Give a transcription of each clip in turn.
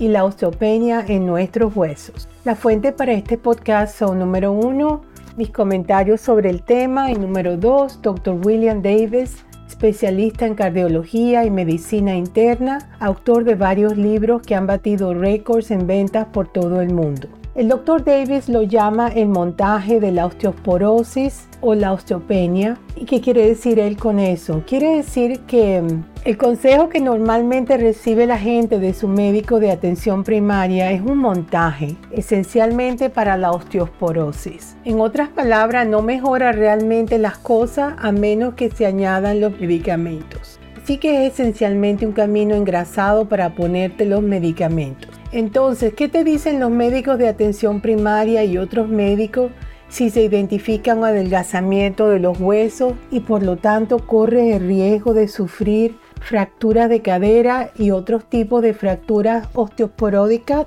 y la osteopenia en nuestros huesos. La fuente para este podcast son número uno, mis comentarios sobre el tema y número dos, Dr. William Davis, especialista en cardiología y medicina interna, autor de varios libros que han batido récords en ventas por todo el mundo. El Dr. Davis lo llama el montaje de la osteoporosis o la osteopenia. ¿Y qué quiere decir él con eso? Quiere decir que mm, el consejo que normalmente recibe la gente de su médico de atención primaria es un montaje, esencialmente para la osteoporosis. En otras palabras, no mejora realmente las cosas a menos que se añadan los medicamentos. Así que es esencialmente un camino engrasado para ponerte los medicamentos. Entonces, ¿qué te dicen los médicos de atención primaria y otros médicos si se identifica un adelgazamiento de los huesos y por lo tanto corre el riesgo de sufrir fracturas de cadera y otros tipos de fracturas osteoporóticas?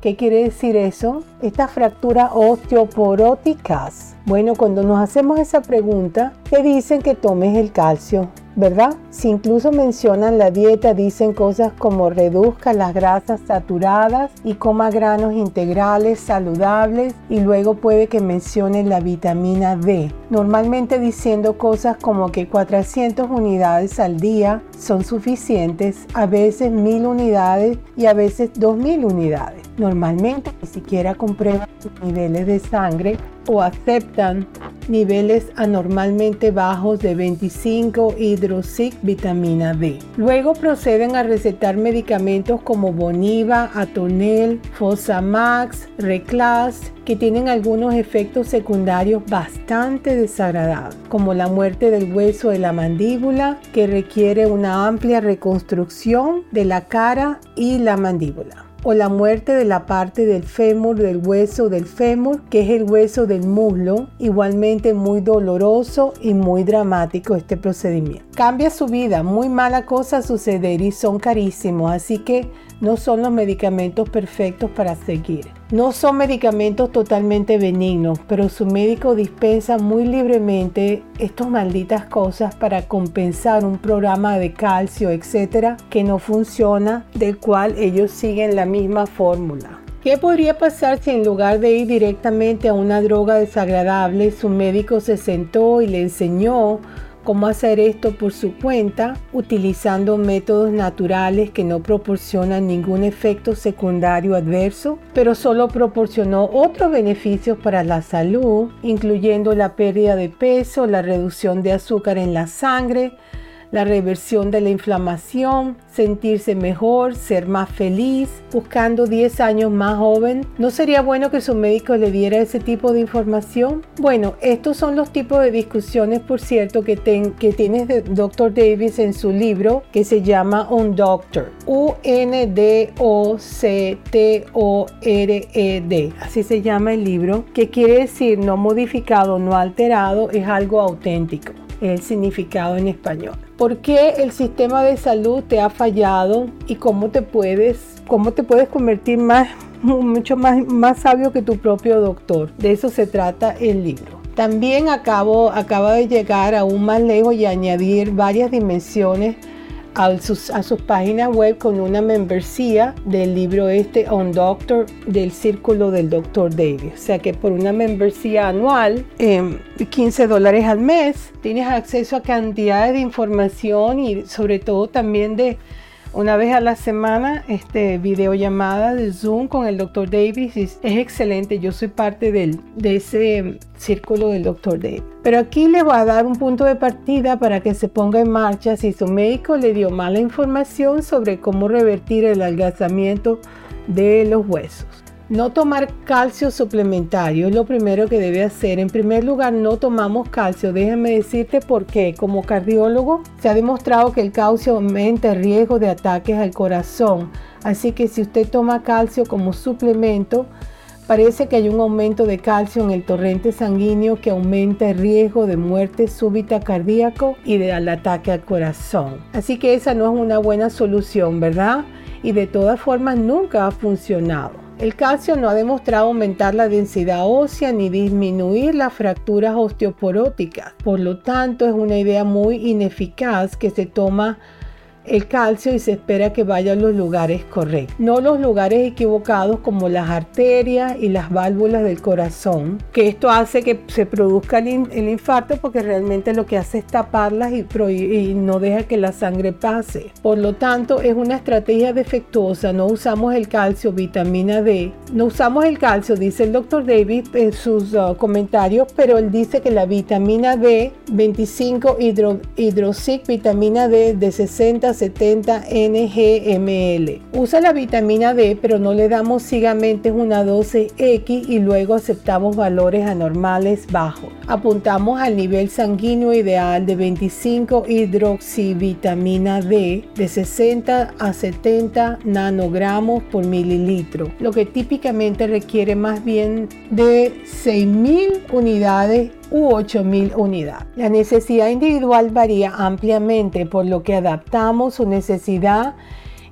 ¿Qué quiere decir eso? Estas fracturas osteoporóticas. Bueno, cuando nos hacemos esa pregunta, te dicen que tomes el calcio. ¿Verdad? Si incluso mencionan la dieta, dicen cosas como reduzca las grasas saturadas y coma granos integrales saludables y luego puede que mencionen la vitamina D. Normalmente diciendo cosas como que 400 unidades al día son suficientes, a veces 1000 unidades y a veces 2000 unidades. Normalmente ni siquiera comprueban sus niveles de sangre o aceptan niveles anormalmente bajos de 25 hidroxic vitamina D. Luego proceden a recetar medicamentos como Boniva, Atonel, Fosamax, Reclas, que tienen algunos efectos secundarios bastante desagradables, como la muerte del hueso de la mandíbula, que requiere una amplia reconstrucción de la cara y la mandíbula o la muerte de la parte del fémur, del hueso del fémur, que es el hueso del muslo, igualmente muy doloroso y muy dramático este procedimiento. Cambia su vida, muy mala cosa suceder y son carísimos, así que no son los medicamentos perfectos para seguir. No son medicamentos totalmente benignos, pero su médico dispensa muy libremente estas malditas cosas para compensar un programa de calcio, etcétera, que no funciona, del cual ellos siguen la misma fórmula. ¿Qué podría pasar si en lugar de ir directamente a una droga desagradable, su médico se sentó y le enseñó cómo hacer esto por su cuenta utilizando métodos naturales que no proporcionan ningún efecto secundario adverso, pero solo proporcionó otros beneficios para la salud, incluyendo la pérdida de peso, la reducción de azúcar en la sangre, la reversión de la inflamación, sentirse mejor, ser más feliz, buscando 10 años más joven. ¿No sería bueno que su médico le diera ese tipo de información? Bueno, estos son los tipos de discusiones, por cierto, que, que tiene Dr. Davis en su libro que se llama Un Doctor. U-N-D-O-C-T-O-R-E-D. Así se llama el libro, que quiere decir no modificado, no alterado, es algo auténtico el significado en español. ¿Por qué el sistema de salud te ha fallado y cómo te puedes, cómo te puedes convertir más, mucho más, más sabio que tu propio doctor? De eso se trata el libro. También acabo, acaba de llegar aún más lejos y añadir varias dimensiones a sus, a sus páginas web con una membresía del libro este On Doctor del Círculo del Dr. Davis. O sea que por una membresía anual, 15 em, dólares al mes, tienes acceso a cantidades de información y sobre todo también de una vez a la semana, este videollamada de Zoom con el Dr. Davis es, excelente. Yo soy parte del, de ese círculo del Dr. Davis. Pero aquí le voy a dar un punto de partida para que se ponga en marcha si su médico le dio mala información sobre cómo revertir el adelgazamiento de los huesos. No tomar calcio suplementario es lo primero que debe hacer. En primer lugar, no tomamos calcio. Déjame decirte por qué. Como cardiólogo, se ha demostrado que el calcio aumenta el riesgo de ataques al corazón. Así que si usted toma calcio como suplemento, Parece que hay un aumento de calcio en el torrente sanguíneo que aumenta el riesgo de muerte súbita cardíaco y del ataque al corazón. Así que esa no es una buena solución, ¿verdad? Y de todas formas nunca ha funcionado. El calcio no ha demostrado aumentar la densidad ósea ni disminuir las fracturas osteoporóticas. Por lo tanto, es una idea muy ineficaz que se toma el calcio y se espera que vaya a los lugares correctos, no los lugares equivocados como las arterias y las válvulas del corazón, que esto hace que se produzca el, infarto porque realmente lo que hace es taparlas y, y, no deja que la sangre pase. Por lo tanto, es una estrategia defectuosa, no usamos el calcio, vitamina D, no usamos el calcio, dice el doctor David en sus uh, comentarios, pero él dice que la vitamina D, 25 hidro, vitamina D de 60 70 NGML. Usa la vitamina D, pero no le damos ciegamente una dosis X y luego aceptamos valores anormales bajos. Apuntamos al nivel sanguíneo ideal de 25 hidroxivitamina D de 60 a 70 nanogramos por mililitro, lo que típicamente requiere más bien de 6.000 unidades u 8.000 unidades. La necesidad individual varía ampliamente, por lo que adaptamos su necesidad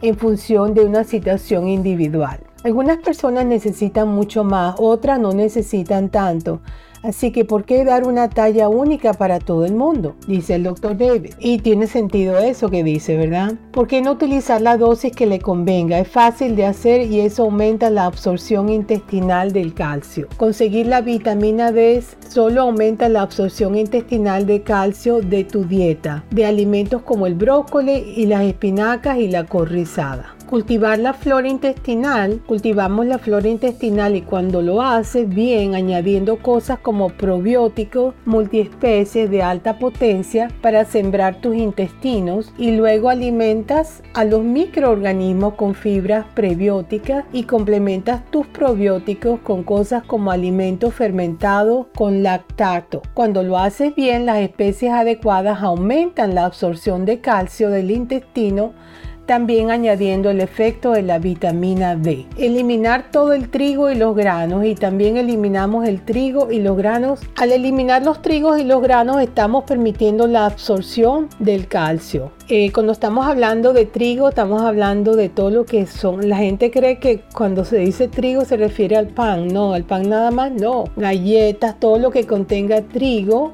en función de una situación individual. Algunas personas necesitan mucho más, otras no necesitan tanto. Así que, ¿por qué dar una talla única para todo el mundo? Dice el doctor David. Y tiene sentido eso que dice, ¿verdad? ¿Por qué no utilizar la dosis que le convenga? Es fácil de hacer y eso aumenta la absorción intestinal del calcio. Conseguir la vitamina D solo aumenta la absorción intestinal de calcio de tu dieta, de alimentos como el brócoli y las espinacas y la corrizada cultivar la flora intestinal, cultivamos la flora intestinal y cuando lo haces bien añadiendo cosas como probióticos multiespecies de alta potencia para sembrar tus intestinos y luego alimentas a los microorganismos con fibras prebióticas y complementas tus probióticos con cosas como alimentos fermentados con lactato. Cuando lo haces bien, las especies adecuadas aumentan la absorción de calcio del intestino también añadiendo el efecto de la vitamina D. Eliminar todo el trigo y los granos y también eliminamos el trigo y los granos. Al eliminar los trigos y los granos estamos permitiendo la absorción del calcio. Eh, cuando estamos hablando de trigo estamos hablando de todo lo que son. La gente cree que cuando se dice trigo se refiere al pan. No, al pan nada más no. Galletas, todo lo que contenga trigo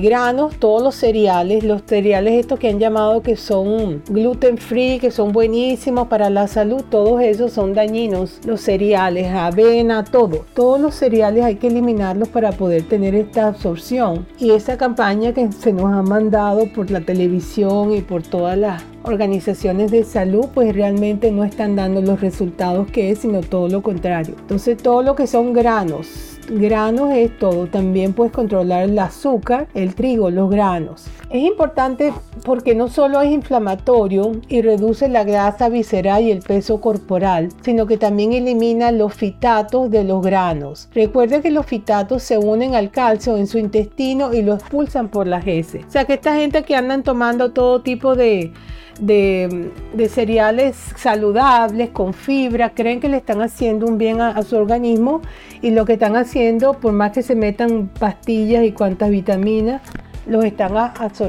granos, todos los cereales, los cereales estos que han llamado que son gluten free, que son buenísimos para la salud, todos esos son dañinos. Los cereales, avena, todo. Todos los cereales hay que eliminarlos para poder tener esta absorción. Y esa campaña que se nos ha mandado por la televisión y por todas las organizaciones de salud pues realmente no están dando los resultados que es, sino todo lo contrario. Entonces todo lo que son granos, granos es todo. También puedes controlar el azúcar, el trigo, los granos. Es importante porque no solo es inflamatorio y reduce la grasa visceral y el peso corporal, sino que también elimina los fitatos de los granos. Recuerde que los fitatos se unen al calcio en su intestino y lo expulsan por las heces. O sea que esta gente que andan tomando todo tipo de de, cereales saludables, con fibra, creen que le están haciendo un bien a, su organismo y lo que están haciendo, por más que se metan pastillas y cuantas vitaminas, los están,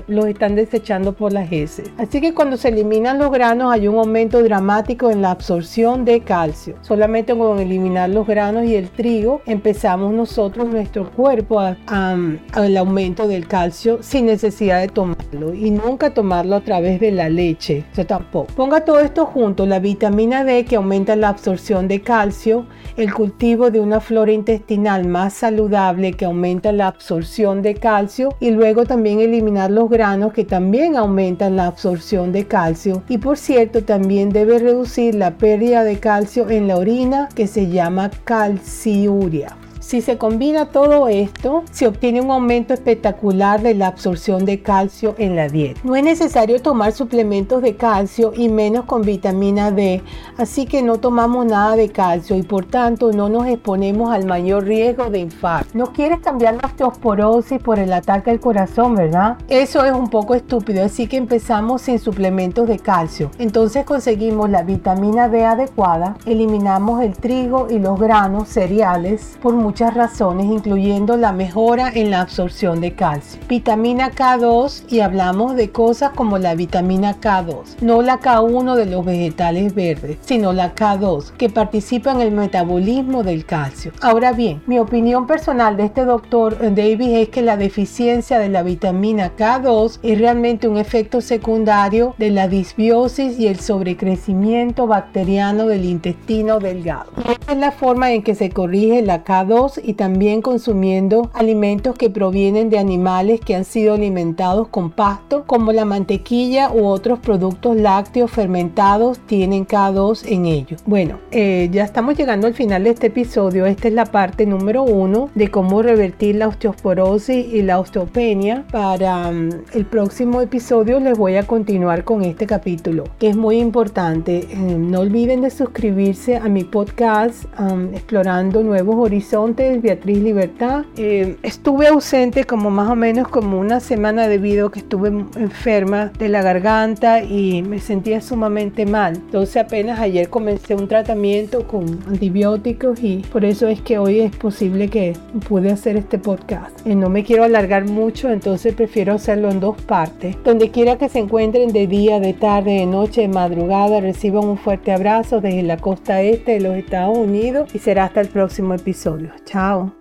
los están desechando por las heces. Así que cuando se eliminan los granos hay un aumento dramático en la absorción de calcio. Solamente con eliminar los granos y el trigo empezamos nosotros, nuestro cuerpo, al aumento del calcio sin necesidad de tomarlo y nunca tomarlo a través de la leche. Eso tampoco. Ponga todo esto junto, la vitamina D que aumenta la absorción de calcio, el cultivo de una flora intestinal más saludable que aumenta la absorción de calcio y luego también eliminar los granos que también aumentan la absorción de calcio y por cierto también debe reducir la pérdida de calcio en la orina que se llama calciuria. Si se combina todo esto, se obtiene un aumento espectacular de la absorción de calcio en la dieta. No es necesario tomar suplementos de calcio y menos con vitamina D, así que no tomamos nada de calcio y por tanto no nos exponemos al mayor riesgo de infarto. No quieres cambiar la osteoporosis por el ataque al corazón, ¿verdad? Eso es un poco estúpido, así que empezamos sin suplementos de calcio. Entonces conseguimos la vitamina D adecuada, eliminamos el trigo y los granos cereales por muchas razones, incluyendo la mejora en la absorción de calcio. Vitamina K2 y hablamos de cosas como la vitamina K2, no la K1 de los vegetales verdes, sino la K2 que participa en el metabolismo del calcio. Ahora bien, mi opinión personal de este doctor David es que la deficiencia de la vitamina K2 es realmente un efecto secundario de la disbiosis y el sobrecrecimiento bacteriano del intestino delgado. Esta es la forma en que se corrige la K2 y también consumiendo alimentos que provienen de animales que han sido alimentados con pasto, como la mantequilla u otros productos lácteos fermentados tienen K2 en ellos. Bueno, eh, ya estamos llegando al final de este episodio. Esta es la parte número uno de cómo revertir la osteoporosis y la osteopenia. Para mm, el próximo episodio les voy a continuar con este capítulo, que es muy importante. Eh, no olviden de suscribirse a mi podcast um, Explorando Nuevos Horizontes, Beatriz Libertad. Eh, estuve ausente como más o menos como una semana debido a que estuve enferma de la garganta y me sentía sumamente mal. Entonces apenas ayer comencé un tratamiento con antibióticos y por eso es que hoy es posible que pude hacer este podcast. Eh, no me quiero alargar mucho, entonces prefiero hacerlo en dos partes. Donde quiera que se encuentren de día, de tarde, de noche, de madrugada, reciban un fuerte abrazo desde la costa este de los Estados Unidos y será hasta el próximo episodio. Tchau!